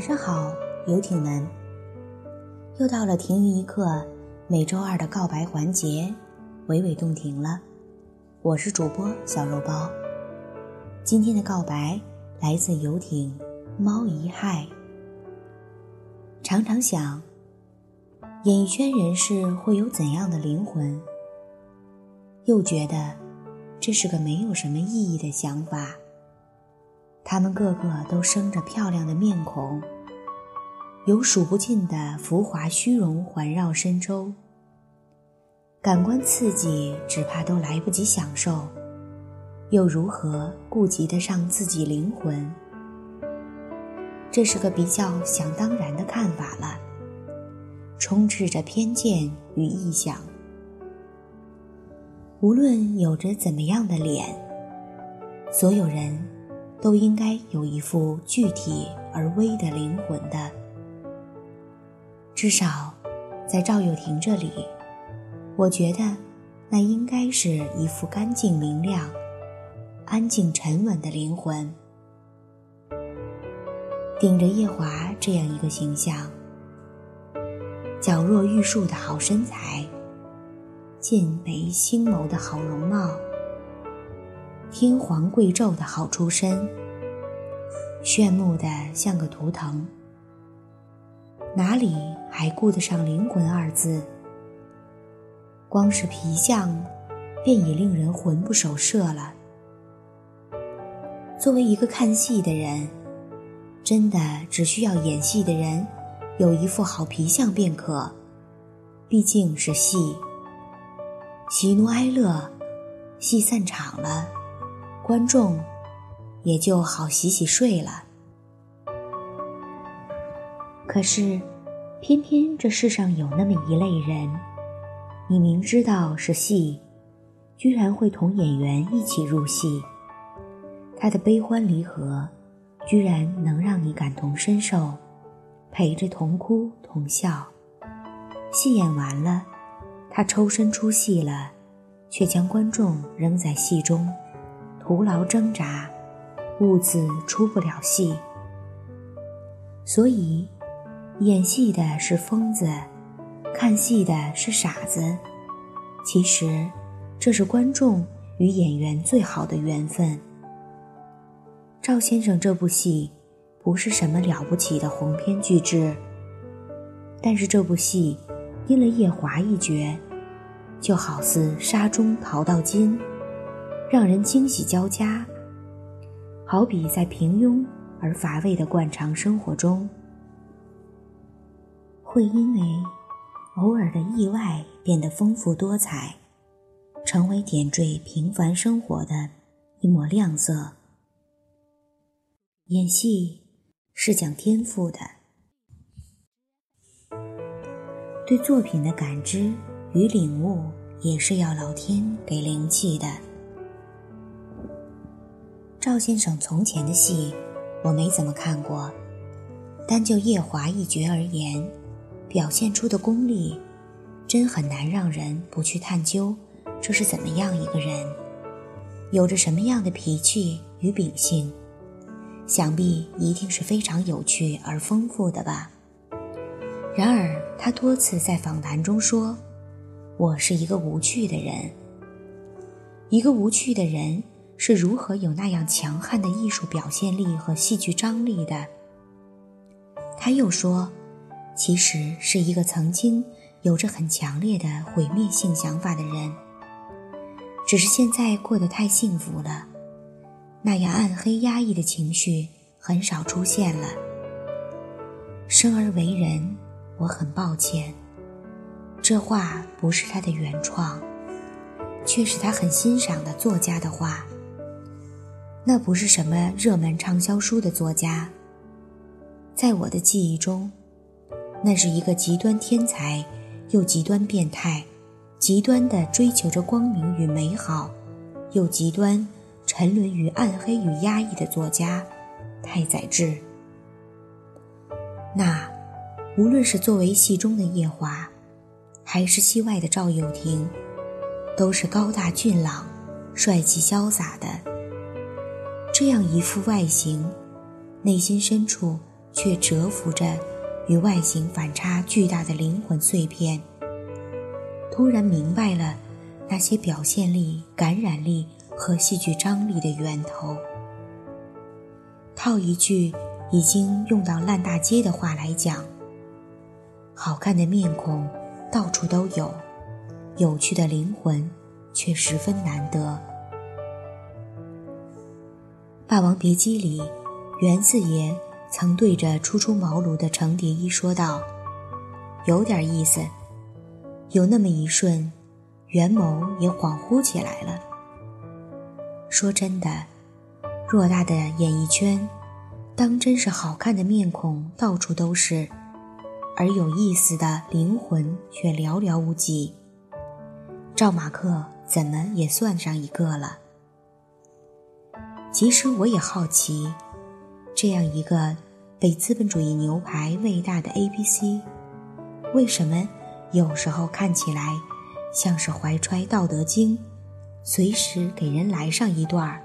晚上好，游艇们。又到了停云一刻每周二的告白环节，娓娓动听了。我是主播小肉包。今天的告白来自游艇猫一害。常常想，演艺圈人士会有怎样的灵魂？又觉得这是个没有什么意义的想法。他们个个都生着漂亮的面孔，有数不尽的浮华虚荣环绕身周，感官刺激只怕都来不及享受，又如何顾及得上自己灵魂？这是个比较想当然的看法了，充斥着偏见与臆想。无论有着怎么样的脸，所有人。都应该有一副具体而微的灵魂的，至少，在赵又廷这里，我觉得，那应该是一副干净明亮、安静沉稳的灵魂。顶着夜华这样一个形象，皎若玉树的好身材，剑眉星眸的好容貌。天皇贵胄的好出身，炫目的像个图腾，哪里还顾得上灵魂二字？光是皮相，便已令人魂不守舍了。作为一个看戏的人，真的只需要演戏的人有一副好皮相便可。毕竟是戏，喜怒哀乐，戏散场了。观众也就好洗洗睡了。可是，偏偏这世上有那么一类人，你明知道是戏，居然会同演员一起入戏。他的悲欢离合，居然能让你感同身受，陪着同哭同笑。戏演完了，他抽身出戏了，却将观众扔在戏中。徒劳挣扎，兀自出不了戏。所以，演戏的是疯子，看戏的是傻子。其实，这是观众与演员最好的缘分。赵先生这部戏，不是什么了不起的鸿篇巨制，但是这部戏，因了夜华一角，就好似沙中淘到金。让人惊喜交加，好比在平庸而乏味的惯常生活中，会因为偶尔的意外变得丰富多彩，成为点缀平凡生活的一抹亮色。演戏是讲天赋的，对作品的感知与领悟也是要老天给灵气的。赵先生从前的戏，我没怎么看过。单就夜华一角而言，表现出的功力，真很难让人不去探究，这是怎么样一个人，有着什么样的脾气与秉性，想必一定是非常有趣而丰富的吧。然而，他多次在访谈中说：“我是一个无趣的人，一个无趣的人。”是如何有那样强悍的艺术表现力和戏剧张力的？他又说，其实是一个曾经有着很强烈的毁灭性想法的人，只是现在过得太幸福了，那样暗黑压抑的情绪很少出现了。生而为人，我很抱歉，这话不是他的原创，却是他很欣赏的作家的话。那不是什么热门畅销书的作家，在我的记忆中，那是一个极端天才，又极端变态，极端的追求着光明与美好，又极端沉沦于暗黑与压抑的作家太宰治。那，无论是作为戏中的夜华，还是戏外的赵又廷，都是高大俊朗、帅气潇洒的。这样一副外形，内心深处却蛰伏着与外形反差巨大的灵魂碎片。突然明白了那些表现力、感染力和戏剧张力的源头。套一句已经用到烂大街的话来讲：好看的面孔到处都有，有趣的灵魂却十分难得。《霸王别姬》里，袁四爷曾对着初出茅庐的程蝶衣说道：“有点意思。”有那么一瞬，袁某也恍惚起来了。说真的，偌大的演艺圈，当真是好看的面孔到处都是，而有意思的灵魂却寥寥无几。赵马克怎么也算上一个了。其实我也好奇，这样一个被资本主义牛排喂大的 A B C，为什么？有时候看起来像是怀揣《道德经》，随时给人来上一段儿：“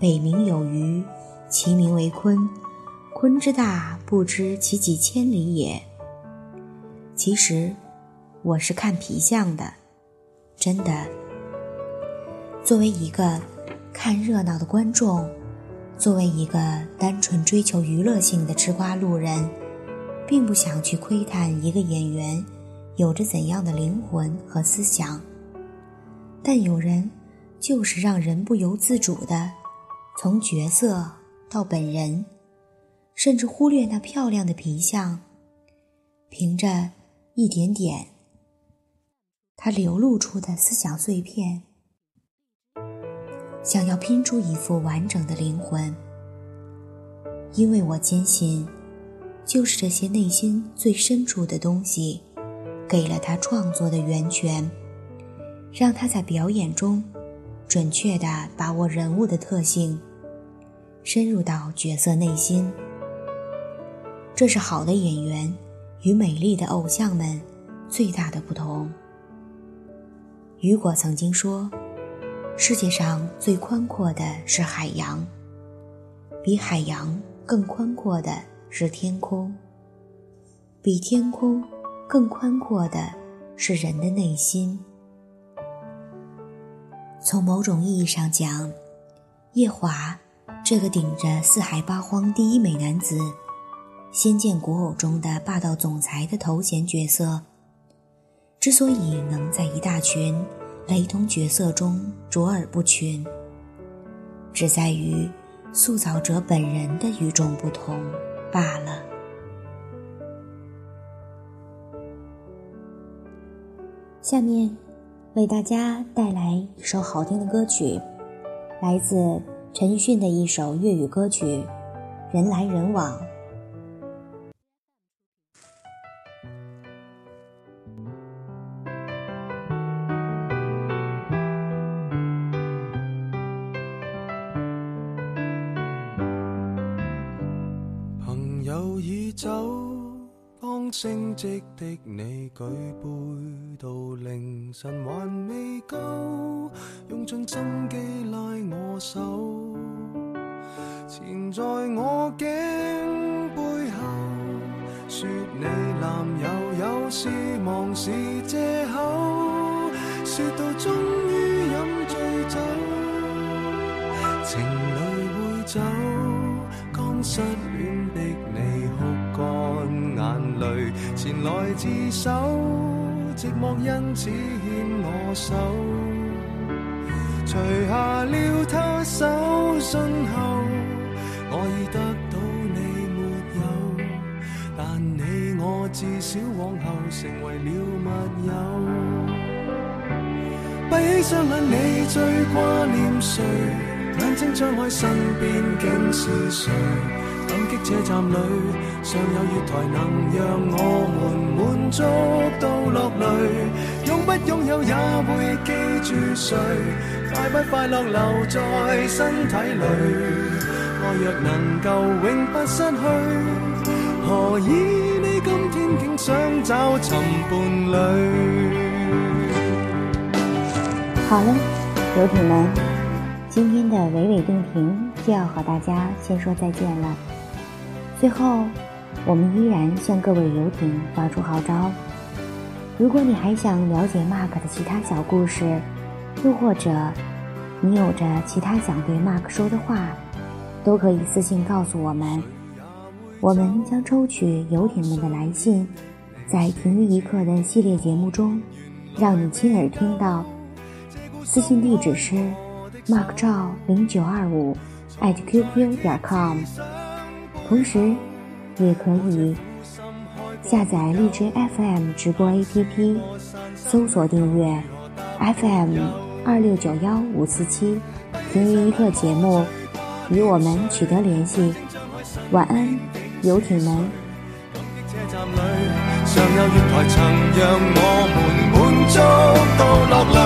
北冥有鱼，其名为鲲。鲲之大，不知其几千里也。”其实我是看皮相的，真的。作为一个看热闹的观众，作为一个单纯追求娱乐性的吃瓜路人，并不想去窥探一个演员。有着怎样的灵魂和思想？但有人就是让人不由自主的，从角色到本人，甚至忽略那漂亮的皮相，凭着一点点他流露出的思想碎片，想要拼出一副完整的灵魂。因为我坚信，就是这些内心最深处的东西。给了他创作的源泉，让他在表演中准确地把握人物的特性，深入到角色内心。这是好的演员与美丽的偶像们最大的不同。雨果曾经说：“世界上最宽阔的是海洋，比海洋更宽阔的是天空，比天空。”更宽阔的是人的内心。从某种意义上讲，夜华这个顶着四海八荒第一美男子、仙剑古偶中的霸道总裁的头衔角色，之所以能在一大群雷同角色中卓尔不群，只在于塑造者本人的与众不同罢了。下面为大家带来一首好听的歌曲，来自陈奕迅的一首粤语歌曲《人来人往》。升职的你举杯到凌晨还未够，用尽心机拉我手，缠在我颈背后，说你男友有事忙是借口，说到终于饮醉酒，情侣会走，刚失恋的你。泪前来自首，寂寞因此牵我手。除下了他手信后，我已得到你没有，但你我至少往后。成为了密友。闭起双眼，你最挂念谁？眼睛张开，身边竟是谁？车站里尚有月台，能让我们满足到落泪。拥不拥有也会记住谁？快不快乐留在身体里？爱若能够永不失去，何以你今天竟想找寻伴侣？好了，游艇们，今天的娓娓动听就要和大家先说再见了。最后，我们依然向各位游艇发出号召：如果你还想了解 Mark 的其他小故事，又或者你有着其他想对 Mark 说的话，都可以私信告诉我们。我们将抽取游艇们的来信，在“停于一刻”的系列节目中，让你亲耳听到。私信地址是 mark 赵零九二五 @qq 点 com，同时也可以下载荔枝 FM 直播 APP，搜索订阅 FM 二六九幺五四七“停于一刻”节目，与我们取得联系。晚安。游艇们。常有月台曾让我们满足到落泪，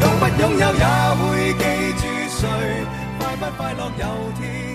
拥不拥有也会记住谁，快不快乐有天。